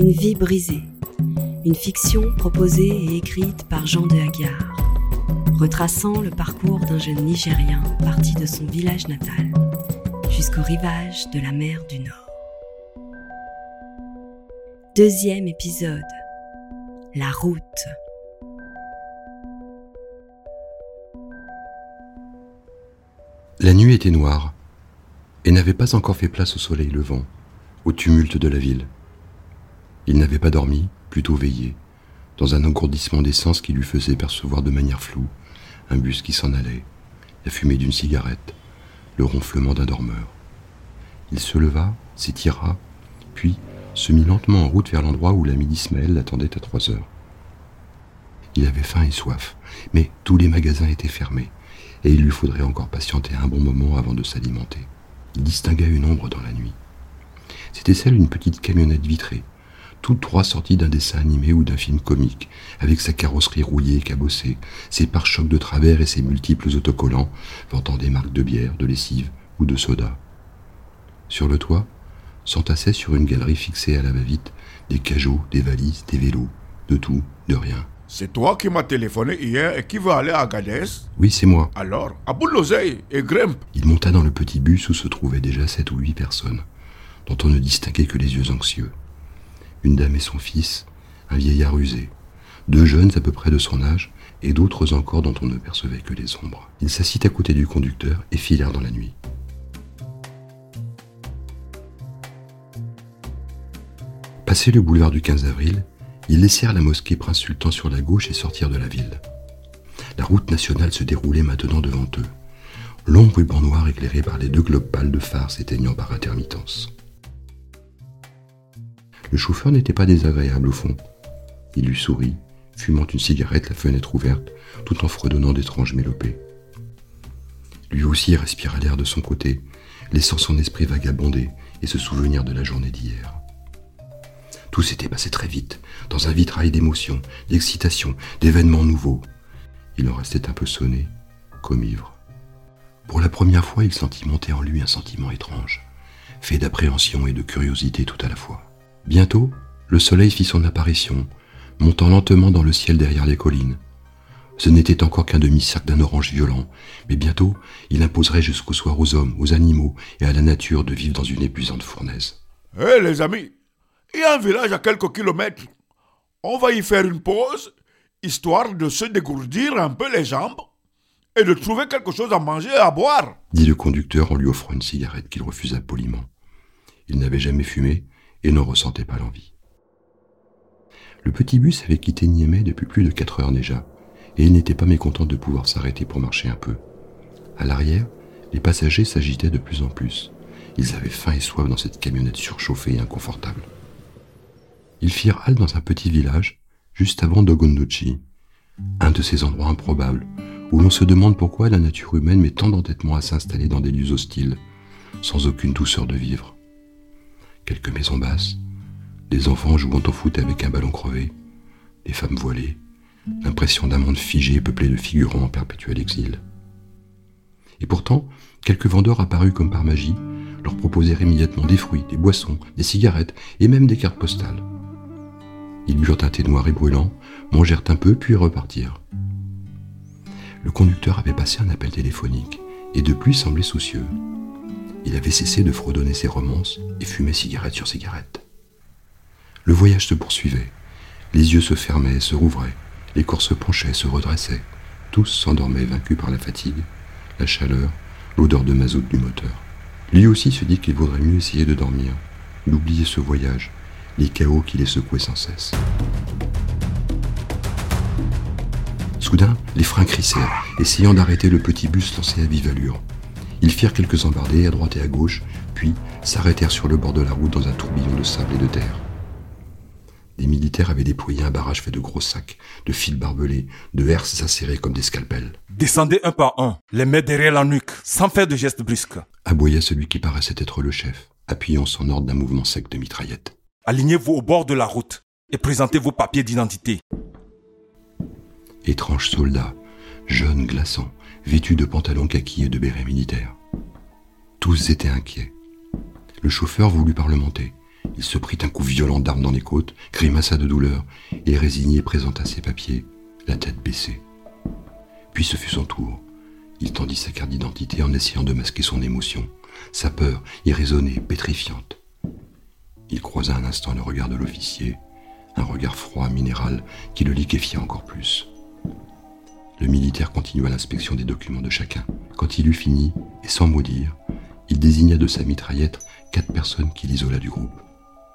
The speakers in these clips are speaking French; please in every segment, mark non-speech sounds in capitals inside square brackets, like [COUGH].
Une vie brisée. Une fiction proposée et écrite par Jean de Hagar, retraçant le parcours d'un jeune Nigérien parti de son village natal jusqu'au rivage de la mer du Nord. Deuxième épisode. La route. La nuit était noire et n'avait pas encore fait place au soleil levant, au tumulte de la ville. Il n'avait pas dormi, plutôt veillé, dans un engourdissement d'essence qui lui faisait percevoir de manière floue un bus qui s'en allait, la fumée d'une cigarette, le ronflement d'un dormeur. Il se leva, s'étira, puis se mit lentement en route vers l'endroit où l'ami d'Ismaël l'attendait à trois heures. Il avait faim et soif, mais tous les magasins étaient fermés, et il lui faudrait encore patienter un bon moment avant de s'alimenter. Il distingua une ombre dans la nuit. C'était celle d'une petite camionnette vitrée, toutes trois sorties d'un dessin animé ou d'un film comique, avec sa carrosserie rouillée et cabossée, ses pare-chocs de travers et ses multiples autocollants, vantant des marques de bière, de lessive ou de soda. Sur le toit, s'entassaient sur une galerie fixée à la va-vite des cajots, des valises, des vélos, de tout, de rien. C'est toi qui m'as téléphoné hier et qui veut aller à Gadès Oui, c'est moi. Alors, à bout de l'oseille et grimpe. Il monta dans le petit bus où se trouvaient déjà sept ou huit personnes, dont on ne distinguait que les yeux anxieux une dame et son fils, un vieillard usé, deux jeunes à peu près de son âge, et d'autres encore dont on ne percevait que les ombres. Ils s'assit à côté du conducteur et filèrent dans la nuit. Passé le boulevard du 15 avril, ils laissèrent la mosquée Prince Sultan sur la gauche et sortirent de la ville. La route nationale se déroulait maintenant devant eux. Long ruban noir éclairé par les deux globes pâles de phare s'éteignant par intermittence. Le chauffeur n'était pas désagréable au fond. Il lui sourit, fumant une cigarette, la fenêtre ouverte, tout en fredonnant d'étranges mélopées. Lui aussi respira l'air de son côté, laissant son esprit vagabonder et se souvenir de la journée d'hier. Tout s'était passé très vite, dans un vitrail d'émotions, d'excitation, d'événements nouveaux. Il en restait un peu sonné, comme ivre. Pour la première fois, il sentit monter en lui un sentiment étrange, fait d'appréhension et de curiosité tout à la fois. Bientôt, le soleil fit son apparition, montant lentement dans le ciel derrière les collines. Ce n'était encore qu'un demi-cercle d'un orange violent, mais bientôt il imposerait jusqu'au soir aux hommes, aux animaux et à la nature de vivre dans une épuisante fournaise. Hé les amis, il y a un village à quelques kilomètres. On va y faire une pause, histoire de se dégourdir un peu les jambes et de trouver quelque chose à manger et à boire, dit le conducteur en lui offrant une cigarette qu'il refusa poliment. Il n'avait jamais fumé, et n'en ressentait pas l'envie. Le petit bus avait quitté Niamey depuis plus de quatre heures déjà, et il n'était pas mécontent de pouvoir s'arrêter pour marcher un peu. À l'arrière, les passagers s'agitaient de plus en plus. Ils avaient faim et soif dans cette camionnette surchauffée et inconfortable. Ils firent halte dans un petit village, juste avant Dogondochi, un de ces endroits improbables où l'on se demande pourquoi la nature humaine met tant d'entêtement à s'installer dans des lieux hostiles, sans aucune douceur de vivre quelques maisons basses, des enfants jouant au foot avec un ballon crevé, des femmes voilées, l'impression d'un monde figé peuplé de figurants en perpétuel exil. Et pourtant, quelques vendeurs apparus comme par magie leur proposèrent immédiatement des fruits, des boissons, des cigarettes et même des cartes postales. Ils burent un thé noir et brûlant, mangèrent un peu puis repartirent. Le conducteur avait passé un appel téléphonique et depuis semblait soucieux. Il avait cessé de fredonner ses romances et fumait cigarette sur cigarette. Le voyage se poursuivait. Les yeux se fermaient, se rouvraient. Les corps se penchaient, se redressaient. Tous s'endormaient vaincus par la fatigue, la chaleur, l'odeur de mazout du moteur. Lui aussi se dit qu'il vaudrait mieux essayer de dormir, d'oublier ce voyage, les chaos qui les secouaient sans cesse. Soudain, les freins crissèrent, essayant d'arrêter le petit bus lancé à vive allure. Ils firent quelques embardées à droite et à gauche, puis s'arrêtèrent sur le bord de la route dans un tourbillon de sable et de terre. Des militaires avaient déployé un barrage fait de gros sacs, de fils barbelés, de herses acérées comme des scalpels. Descendez un par un, les mains derrière la nuque, sans faire de gestes brusques. Aboya celui qui paraissait être le chef, appuyant son ordre d'un mouvement sec de mitraillette. Alignez-vous au bord de la route et présentez vos papiers d'identité. Étrange soldat, jeune glaçant, vêtus de pantalons kaki et de bérets militaires. Tous étaient inquiets. Le chauffeur voulut parlementer. Il se prit un coup violent d'arme dans les côtes, grimaça de douleur, et résigné présenta ses papiers, la tête baissée. Puis ce fut son tour. Il tendit sa carte d'identité en essayant de masquer son émotion, sa peur irraisonnée, pétrifiante. Il croisa un instant le regard de l'officier, un regard froid, minéral, qui le liquéfiait encore plus. Le militaire continua l'inspection des documents de chacun. Quand il eut fini, et sans mot dire, il désigna de sa mitraillette quatre personnes qu'il isola du groupe.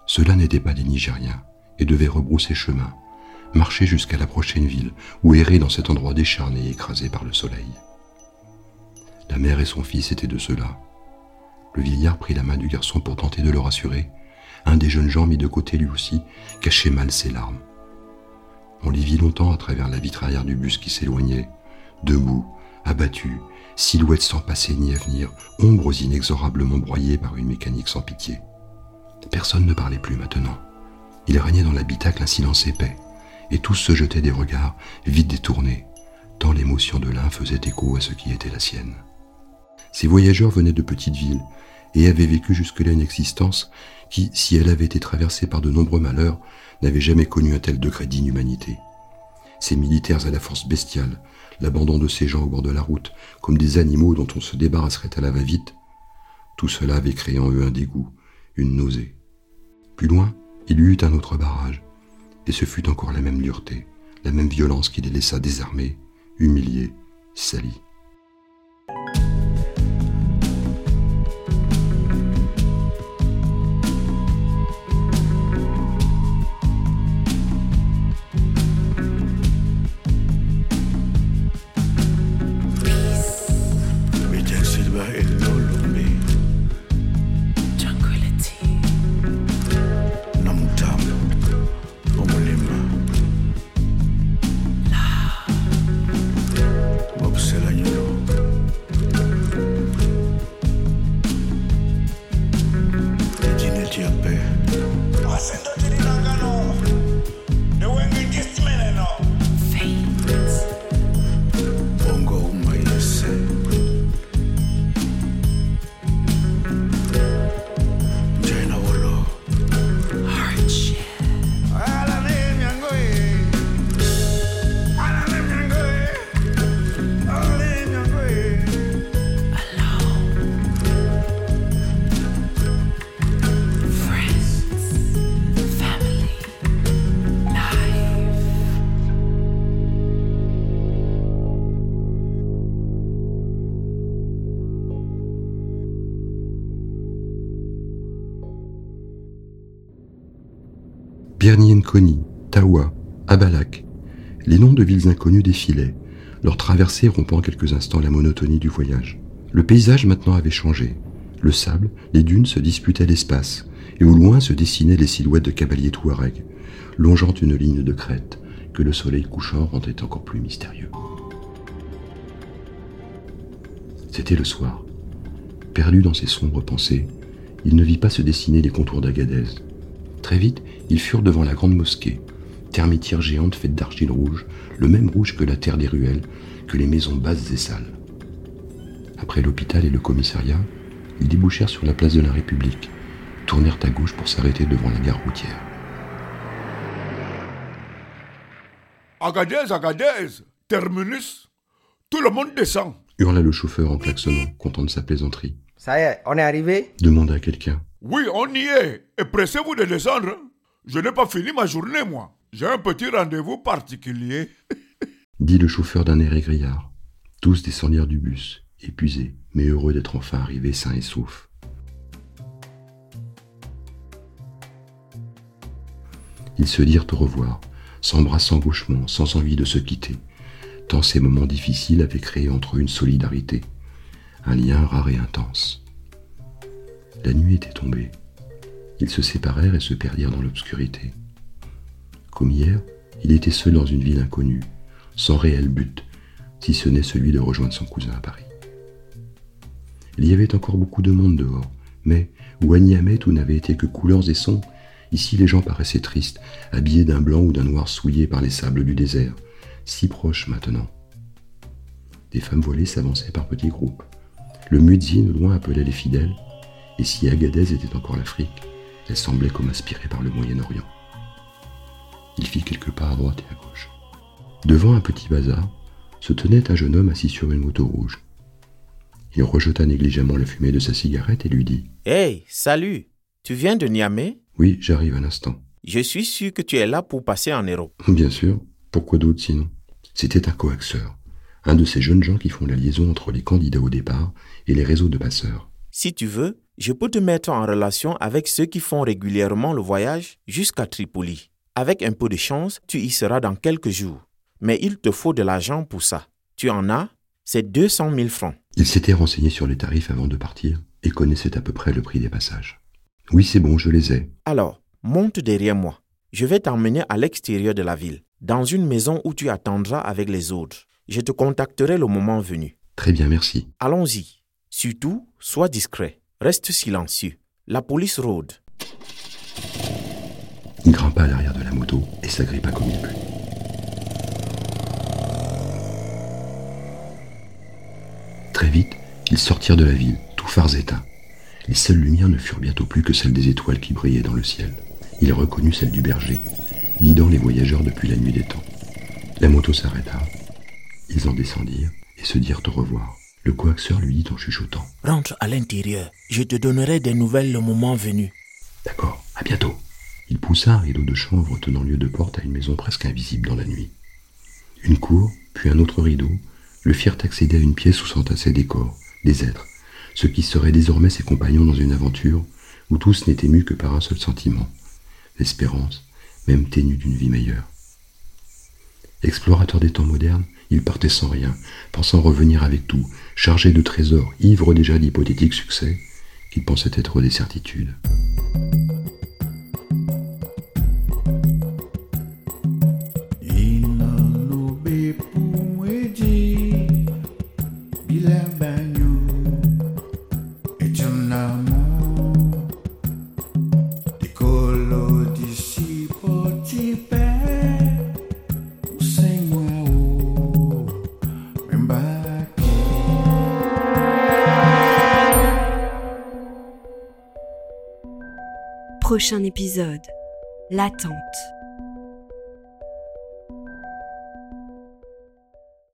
Ceux-là n'étaient pas des Nigériens et devaient rebrousser chemin, marcher jusqu'à la prochaine ville ou errer dans cet endroit décharné et écrasé par le soleil. La mère et son fils étaient de ceux-là. Le vieillard prit la main du garçon pour tenter de le rassurer. Un des jeunes gens mis de côté lui aussi cachait mal ses larmes. On les vit longtemps à travers la vitre arrière du bus qui s'éloignait, debout, abattu, silhouettes sans passé ni avenir, ombres inexorablement broyées par une mécanique sans pitié. Personne ne parlait plus maintenant. Il régnait dans l'habitacle un silence épais, et tous se jetaient des regards, vite détournés, tant l'émotion de l'un faisait écho à ce qui était la sienne. Ces voyageurs venaient de petites villes et avaient vécu jusque-là une existence qui, si elle avait été traversée par de nombreux malheurs, n'avait jamais connu un tel degré d'inhumanité. Ces militaires à la force bestiale, l'abandon de ces gens au bord de la route, comme des animaux dont on se débarrasserait à la va-vite, tout cela avait créé en eux un dégoût, une nausée. Plus loin, il y eut un autre barrage, et ce fut encore la même dureté, la même violence qui les laissa désarmés, humiliés, salis. Bernie Tawa, Abalak, les noms de villes inconnues défilaient, leur traversée rompant quelques instants la monotonie du voyage. Le paysage maintenant avait changé. Le sable, les dunes se disputaient l'espace, et au loin se dessinaient les silhouettes de cavaliers touaregs, longeant une ligne de crête que le soleil couchant rendait encore plus mystérieux. C'était le soir. Perdu dans ses sombres pensées, il ne vit pas se dessiner les contours d'Agadez. Très vite, ils furent devant la grande mosquée, termitière géante faite d'argile rouge, le même rouge que la terre des ruelles, que les maisons basses et sales. Après l'hôpital et le commissariat, ils débouchèrent sur la place de la République, tournèrent à gauche pour s'arrêter devant la gare routière. Agadez, Agadez, terminus, tout le monde descend. Hurla le chauffeur en klaxonnant, content de sa plaisanterie. Ça y est, on est arrivé? Demanda quelqu'un. Oui, on y est. Et pressez-vous de descendre. Je n'ai pas fini ma journée, moi. J'ai un petit rendez-vous particulier. [LAUGHS] Dit le chauffeur d'un air égrillard. Tous descendirent du bus, épuisés, mais heureux d'être enfin arrivés sains et saufs. Ils se dirent au revoir, s'embrassant gauchement, sans envie de se quitter, tant ces moments difficiles avaient créé entre eux une solidarité, un lien rare et intense. La nuit était tombée. Ils se séparèrent et se perdirent dans l'obscurité. Comme hier, il était seul dans une ville inconnue, sans réel but, si ce n'est celui de rejoindre son cousin à Paris. Il y avait encore beaucoup de monde dehors, mais où Agniamet tout n'avait été que couleurs et sons, ici les gens paraissaient tristes, habillés d'un blanc ou d'un noir souillé par les sables du désert, si proches maintenant. Des femmes voilées s'avançaient par petits groupes. Le muezzin au loin appelait les fidèles, et si Agadez était encore l'Afrique, Elle semblait comme aspirée par le Moyen-Orient. Il fit quelques pas à droite et à gauche. Devant un petit bazar, se tenait un jeune homme assis sur une moto rouge. Il rejeta négligemment la fumée de sa cigarette et lui dit Hey, salut Tu viens de Niamey? Oui, j'arrive un instant. Je suis sûr que tu es là pour passer en Europe. [LAUGHS] Bien sûr, pourquoi d'autre sinon? C'était un coaxeur, un de ces jeunes gens qui font la liaison entre les candidats au départ et les réseaux de passeurs. Si tu veux, je peux te mettre en relation avec ceux qui font régulièrement le voyage jusqu'à Tripoli. Avec un peu de chance, tu y seras dans quelques jours. Mais il te faut de l'argent pour ça. Tu en as? C'est 200 000 francs. Il s'était renseigné sur les tarifs avant de partir et connaissait à peu près le prix des passages. Oui, c'est bon, je les ai. Alors, monte derrière moi. Je vais t'emmener à l'extérieur de la ville, dans une maison où tu attendras avec les autres. Je te contacterai le moment venu. Très bien, merci. Allons-y. Surtout, sois discret. Reste silencieux. La police rôde. Il grimpa à l'arrière de la moto et s'agrippa comme il put. Très vite, ils sortirent de la ville, tout phares éteints. Les seules lumières ne furent bientôt plus que celles des étoiles qui brillaient dans le ciel. Il reconnut celle du berger, guidant les voyageurs depuis la nuit des temps. La moto s'arrêta. Ils en descendirent et se dirent au revoir. Le coaxeur lui dit en chuchotant. Rentre à l'intérieur. Je te donnerai des nouvelles le moment venu. D'accord, à bientôt. Il poussa un rideau de chanvre tenant lieu de porte à une maison presque invisible dans la nuit. Une cour, puis un autre rideau, le firent accéder à une pièce où s'entassaient des corps, des êtres, ceux qui seraient désormais ses compagnons dans une aventure où tous n'étaient mus que par un seul sentiment, l'espérance, même ténue d'une vie meilleure. Explorateur des temps modernes, il partait sans rien, pensant revenir avec tout, chargé de trésors, ivre déjà d'hypothétiques succès, qu'il pensait être des certitudes. Prochain épisode, l'attente.